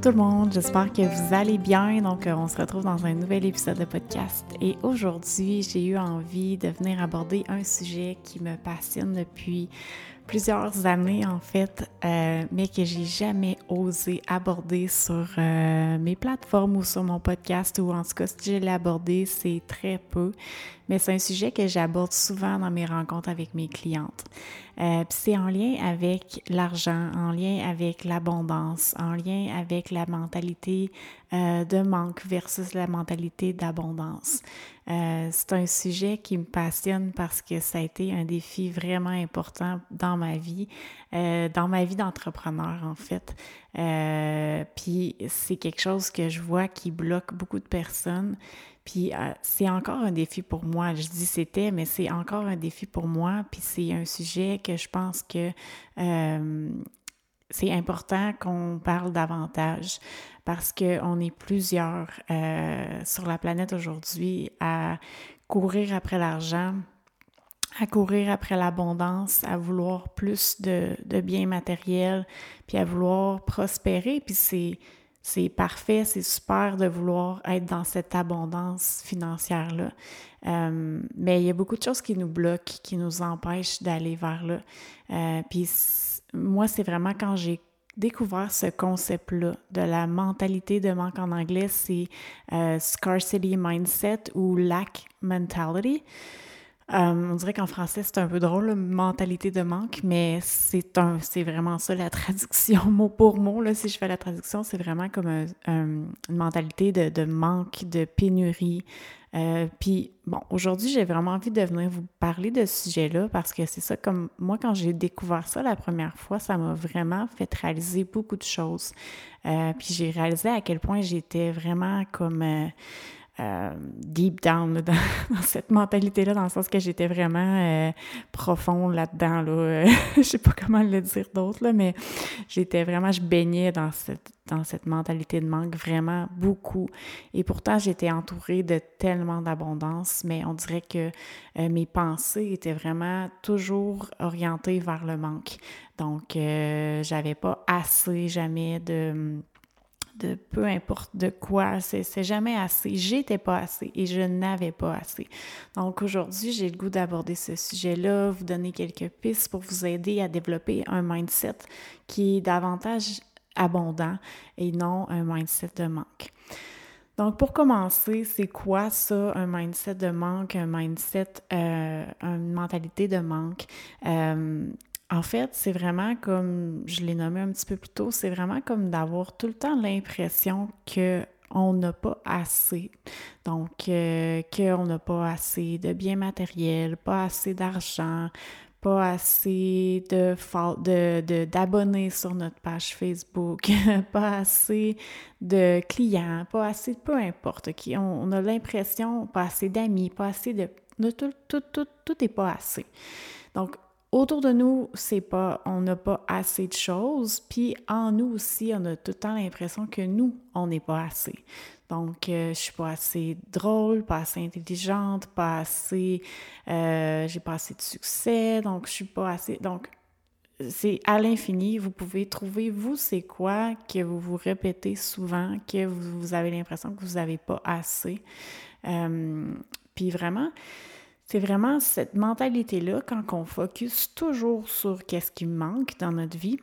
Tout le monde, j'espère que vous allez bien. Donc, euh, on se retrouve dans un nouvel épisode de podcast. Et aujourd'hui, j'ai eu envie de venir aborder un sujet qui me passionne depuis plusieurs années en fait, euh, mais que j'ai jamais osé aborder sur euh, mes plateformes ou sur mon podcast, ou en tout cas, si je l'ai abordé, c'est très peu. Mais c'est un sujet que j'aborde souvent dans mes rencontres avec mes clientes. Euh, c'est en lien avec l'argent, en lien avec l'abondance, en lien avec la mentalité euh, de manque versus la mentalité d'abondance. Euh, c'est un sujet qui me passionne parce que ça a été un défi vraiment important dans ma vie, euh, dans ma vie d'entrepreneur en fait. puis c'est quelque chose que je vois qui bloque beaucoup de personnes. Puis c'est encore un défi pour moi. Je dis c'était, mais c'est encore un défi pour moi. Puis c'est un sujet que je pense que c'est important qu'on parle davantage parce qu'on est plusieurs euh, sur la planète aujourd'hui à courir après l'argent, à courir après l'abondance, à vouloir plus de, de, biens matériels, puis à vouloir prospérer. Puis c'est, c'est parfait, c'est super de vouloir être dans cette abondance financière-là. Euh, mais il y a beaucoup de choses qui nous bloquent, qui nous empêchent d'aller vers là. Euh, puis moi, c'est vraiment quand j'ai découvert ce concept-là de la mentalité de manque en anglais, c'est euh, scarcity mindset ou lack mentality. Euh, on dirait qu'en français, c'est un peu drôle, mentalité de manque, mais c'est un, c'est vraiment ça la traduction mot pour mot. Là, si je fais la traduction, c'est vraiment comme une mentalité de, manque, de pénurie, euh, puis, bon, aujourd'hui, j'ai vraiment envie de venir vous parler de ce sujet-là parce que c'est ça, comme moi, quand j'ai découvert ça la première fois, ça m'a vraiment fait réaliser beaucoup de choses. Euh, puis j'ai réalisé à quel point j'étais vraiment comme... Euh, deep down dans, cette mentalité-là, dans le sens que j'étais vraiment euh, profond là-dedans. Là. je sais pas comment le dire d'autre, mais j'étais vraiment, je baignais dans cette, mentalité de manque vraiment beaucoup. Et pourtant, j'étais entourée de tellement d'abondance, mais on dirait que euh, mes pensées étaient vraiment toujours orientées vers le manque. Donc, j'avais pas assez jamais de de peu importe de quoi, c'est jamais assez. J'étais pas assez et je n'avais pas assez. Donc aujourd'hui, j'ai le goût d'aborder ce sujet-là, vous donner quelques pistes pour vous aider à développer un mindset qui est davantage abondant et non un mindset de manque. Donc, pour commencer, c'est quoi ça, un mindset de manque, un mindset, euh, une mentalité de manque? Euh, en fait, c'est vraiment comme, je l'ai nommé un petit peu plus tôt, c'est vraiment comme d'avoir tout le temps l'impression que on n'a pas assez. Donc, euh, qu'on n'a pas assez de biens matériels, pas assez d'argent, pas assez de, d'abonnés sur notre page Facebook, pas assez de clients, pas assez, peu importe qui. On, a l'impression, pas assez d'amis, pas assez de. tout, tout, tout, tout n'est pas assez. Donc, autour de nous, c'est pas, on n'a pas assez de choses, puis en nous aussi, on a tout le temps l'impression que nous, on n'est pas assez. Donc, euh, je suis pas assez drôle, pas assez intelligente, pas assez, euh, j'ai pas assez de succès, donc je suis pas assez. Donc, c'est à l'infini. Vous pouvez trouver, vous, c'est quoi que vous vous répétez souvent, que vous, avez l'impression que vous n'avez pas assez. Euh, puis vraiment, c'est vraiment cette mentalité-là, quand on focus toujours sur qu'est-ce qui manque dans notre vie,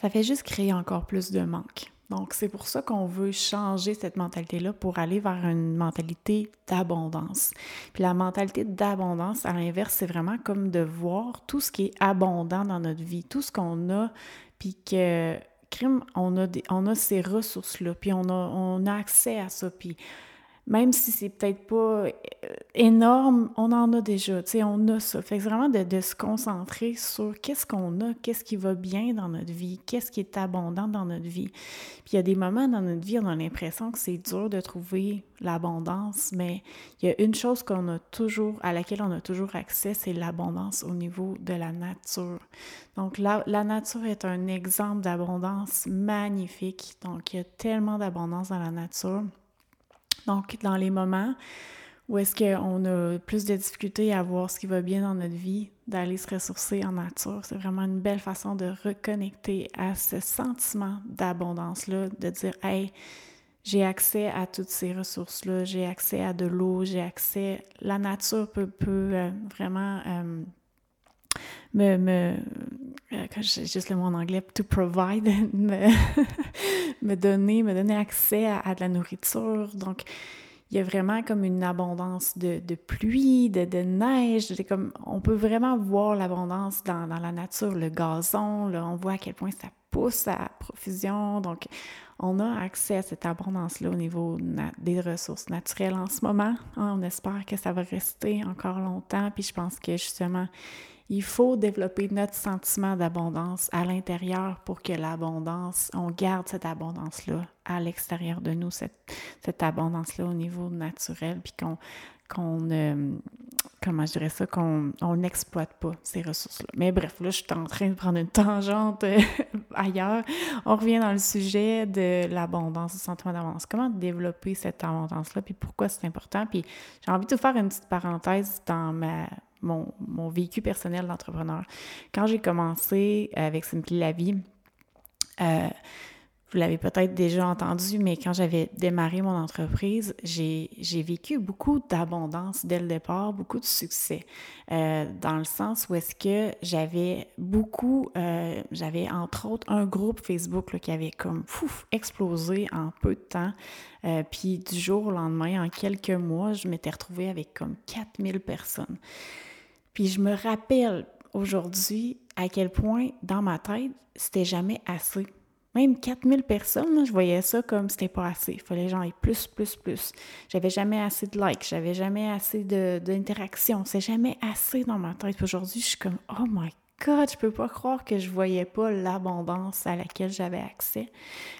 ça fait juste créer encore plus de manque. Donc, c'est pour ça qu'on veut changer cette mentalité-là pour aller vers une mentalité d'abondance. Puis la mentalité d'abondance, à l'inverse, c'est vraiment comme de voir tout ce qui est abondant dans notre vie, tout ce qu'on a, puis que, crime, on a, ces ressources-là, puis on a, on a accès à ça, puis même si c'est peut-être pas euh, énorme, on en a déjà, tu sais, on a ça. Fait que vraiment de, se concentrer sur qu'est-ce qu'on a, qu'est-ce qui va bien dans notre vie, qu'est-ce qui est abondant dans notre vie. Puis il y a des moments dans notre vie, on a l'impression que c'est dur de trouver l'abondance, mais il y a une chose qu'on a toujours, à laquelle on a toujours accès, c'est l'abondance au niveau de la nature. Donc la, la nature est un exemple d'abondance magnifique. Donc il y a tellement d'abondance dans la nature. Donc, dans les moments ou est-ce qu'on a plus de difficultés à voir ce qui va bien dans notre vie, d'aller se ressourcer en nature? C'est vraiment une belle façon de reconnecter à ce sentiment d'abondance-là, de dire, hey, j'ai accès à toutes ces ressources-là, j'ai accès à de l'eau, j'ai accès. La nature peut, euh, vraiment euh, me, me euh, j'ai juste le mot en anglais, to provide, me, me donner, me donner accès à, à, de la nourriture. Donc, il y a vraiment comme une abondance de, pluie, de, neige. Comme, on peut vraiment voir l'abondance dans, la nature, le gazon, on voit à quel point ça pousse à profusion. Donc, on a accès à cette abondance-là au niveau des ressources naturelles en ce moment. Hein. on espère que ça va rester encore longtemps. Puis je pense que justement, il faut développer notre sentiment d'abondance à l'intérieur pour que l'abondance, on garde cette abondance-là à l'extérieur de nous, cette, abondance-là au niveau naturel, puis qu'on qu'on comment je dirais ça, qu'on n'exploite pas ces ressources-là. Mais bref, là, je suis en train de prendre une tangente euh, ailleurs. On revient dans le sujet de l'abondance, du sentiment d'abondance. Comment développer cette abondance-là, puis pourquoi c'est important? Puis j'ai envie de faire une petite parenthèse dans ma, mon, mon vécu personnel d'entrepreneur. Quand j'ai commencé avec Simply la vie, euh, vous l'avez peut-être déjà entendu, mais quand j'avais démarré mon entreprise, j'ai vécu beaucoup d'abondance dès le départ, beaucoup de succès, euh, dans le sens où est-ce que j'avais beaucoup, euh, j'avais entre autres un groupe Facebook qui avait comme fouf, explosé en peu de temps. Euh, puis du jour au lendemain, en quelques mois, je m'étais retrouvée avec comme 4000 personnes. Puis je me rappelle aujourd'hui à quel point dans ma tête, c'était jamais assez. Même 4000 personnes, je voyais ça comme c'était pas assez. Il fallait genre plus, plus, plus. J'avais jamais assez de likes, j'avais jamais assez d'interactions. C'est jamais assez dans ma tête. Aujourd'hui, je suis comme, oh my God, je peux pas croire que je voyais pas l'abondance à laquelle j'avais accès.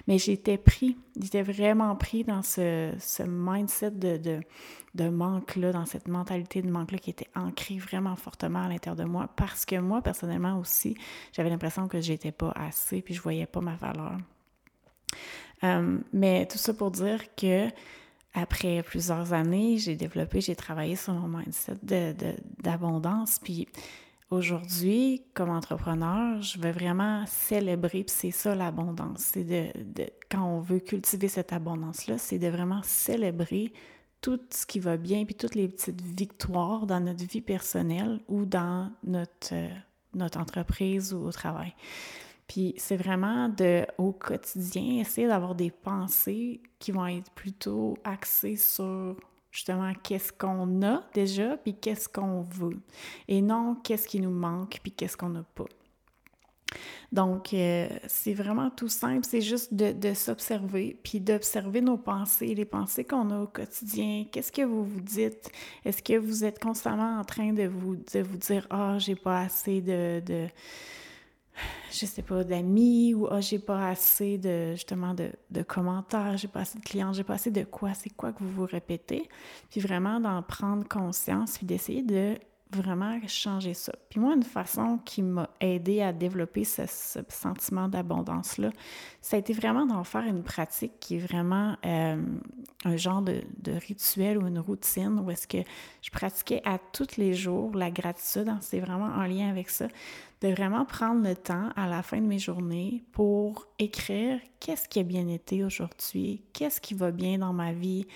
Mais j'étais pris, j'étais vraiment pris dans ce, mindset de, manque-là, dans cette mentalité de manque-là qui était ancrée vraiment fortement à l'intérieur de moi. Parce que moi, personnellement aussi, j'avais l'impression que j'étais pas assez, puis je voyais pas ma valeur. Euh, mais tout ça pour dire que après plusieurs années, j'ai développé, j'ai travaillé sur mon mindset d'abondance, puis Aujourd'hui, comme entrepreneur, je veux vraiment célébrer, puis c'est ça l'abondance. C'est de, quand on veut cultiver cette abondance-là, c'est de vraiment célébrer tout ce qui va bien, puis toutes les petites victoires dans notre vie personnelle ou dans notre, euh, notre entreprise ou au travail. Puis c'est vraiment de, au quotidien, essayer d'avoir des pensées qui vont être plutôt axées sur justement qu'est-ce qu'on a déjà, puis qu'est-ce qu'on veut. Et non qu'est-ce qui nous manque, puis qu'est-ce qu'on n'a pas. Donc, euh, c'est vraiment tout simple, c'est juste de, s'observer, puis d'observer nos pensées, les pensées qu'on a au quotidien. Qu'est-ce que vous vous dites? Est-ce que vous êtes constamment en train de vous, de vous dire « Ah, j'ai pas assez de je sais pas, d'amis ou ah, j'ai pas assez de justement de, de commentaires, j'ai pas assez de clients, j'ai pas assez de quoi, c'est quoi que vous vous répétez? Puis vraiment d'en prendre conscience puis d'essayer de vraiment changer ça. Puis moi, une façon qui m'a aidé à développer ce, sentiment d'abondance-là, ça a été vraiment d'en faire une pratique qui est vraiment euh, un genre de, de, rituel ou une routine où est-ce que je pratiquais à tous les jours la gratitude. Hein, c'est vraiment en lien avec ça, de vraiment prendre le temps à la fin de mes journées pour écrire qu'est-ce qui a bien été aujourd'hui, qu'est-ce qui va bien dans ma vie,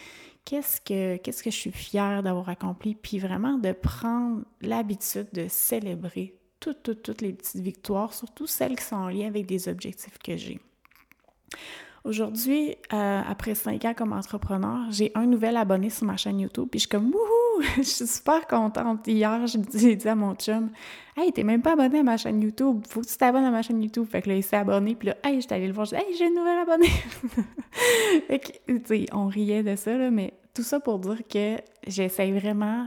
qu'est-ce que, qu'est-ce que je suis fière d'avoir accompli, puis vraiment de prendre l'habitude de célébrer toutes, toutes, toutes les petites victoires, surtout celles qui sont en lien avec des objectifs que j'ai. Aujourd'hui, euh, après cinq ans comme entrepreneur, j'ai un nouvel abonné sur ma chaîne YouTube, puis je suis comme wouhou, je suis super contente. Hier, j'ai dit à mon chum, hey, t'es même pas abonné à ma chaîne YouTube, faut que tu t'abonnes à ma chaîne YouTube. Fait que là, il s'est abonné, puis là, hey, j'étais allée le voir, dis, hey, j'ai un nouvel abonné. fait que, tu sais, on riait de ça, là, mais tout ça pour dire que j'essaye vraiment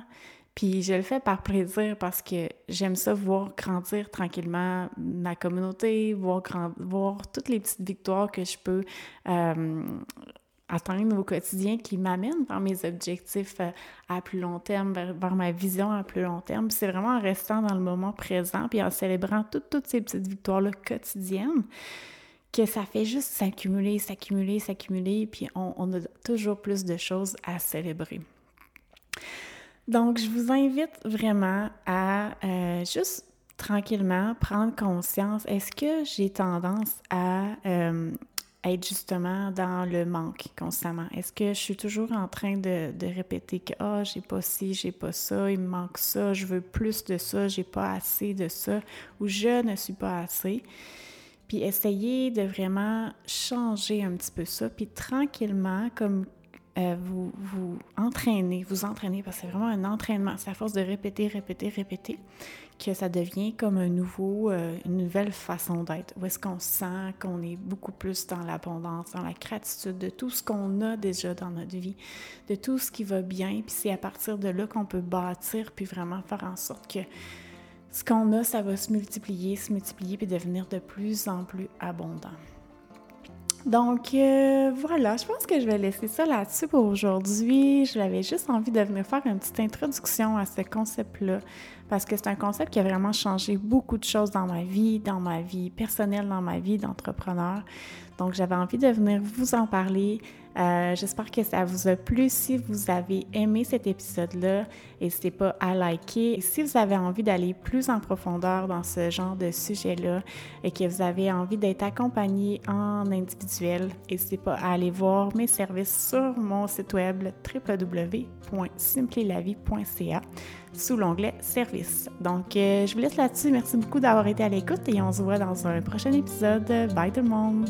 puis je le fais par plaisir parce que j'aime ça voir grandir tranquillement ma communauté, voir, voir toutes les petites victoires que je peux euh, atteindre au quotidien qui m'amènent vers mes objectifs euh, à plus long terme, vers, ma vision à plus long terme. C'est vraiment en restant dans le moment présent puis en célébrant toutes, toutes ces petites victoires-là quotidiennes que ça fait juste s'accumuler, s'accumuler, s'accumuler, puis on, on a toujours plus de choses à célébrer. Donc, je vous invite vraiment à euh, juste tranquillement prendre conscience. Est-ce que j'ai tendance à euh, être justement dans le manque constamment? Est-ce que je suis toujours en train de, répéter que ah, oh, j'ai pas ci, j'ai pas ça, il me manque ça, je veux plus de ça, j'ai pas assez de ça, ou je ne suis pas assez? Puis essayer de vraiment changer un petit peu ça, puis tranquillement, comme euh, vous vous entraînez, vous entraînez, parce que c'est vraiment un entraînement. C'est à force de répéter, répéter, répéter que ça devient comme nouveau, euh, une nouvelle façon d'être. Où est-ce qu'on sent qu'on est beaucoup plus dans l'abondance, dans la gratitude de tout ce qu'on a déjà dans notre vie, de tout ce qui va bien. Puis c'est à partir de là qu'on peut bâtir, puis vraiment faire en sorte que ce qu'on a, ça va se multiplier, se multiplier, puis devenir de plus en plus abondant. Donc euh, voilà, je pense que je vais laisser ça là-dessus pour aujourd'hui. J'avais juste envie de venir faire une petite introduction à ce concept-là parce que c'est un concept qui a vraiment changé beaucoup de choses dans ma vie, dans ma vie personnelle, dans ma vie d'entrepreneur. Donc j'avais envie de venir vous en parler, euh, j'espère que ça vous a plu. Si vous avez aimé cet épisode-là, n'hésitez pas à liker. si vous avez envie d'aller plus en profondeur dans ce genre de sujet-là et que vous avez envie d'être accompagné en individuel, n'hésitez pas à aller voir mes services sur mon site web www.simplylavie.ca sous l'onglet Services. Donc, euh, je vous laisse là-dessus. Merci beaucoup d'avoir été à l'écoute et on se voit dans un prochain épisode. Bye tout le monde!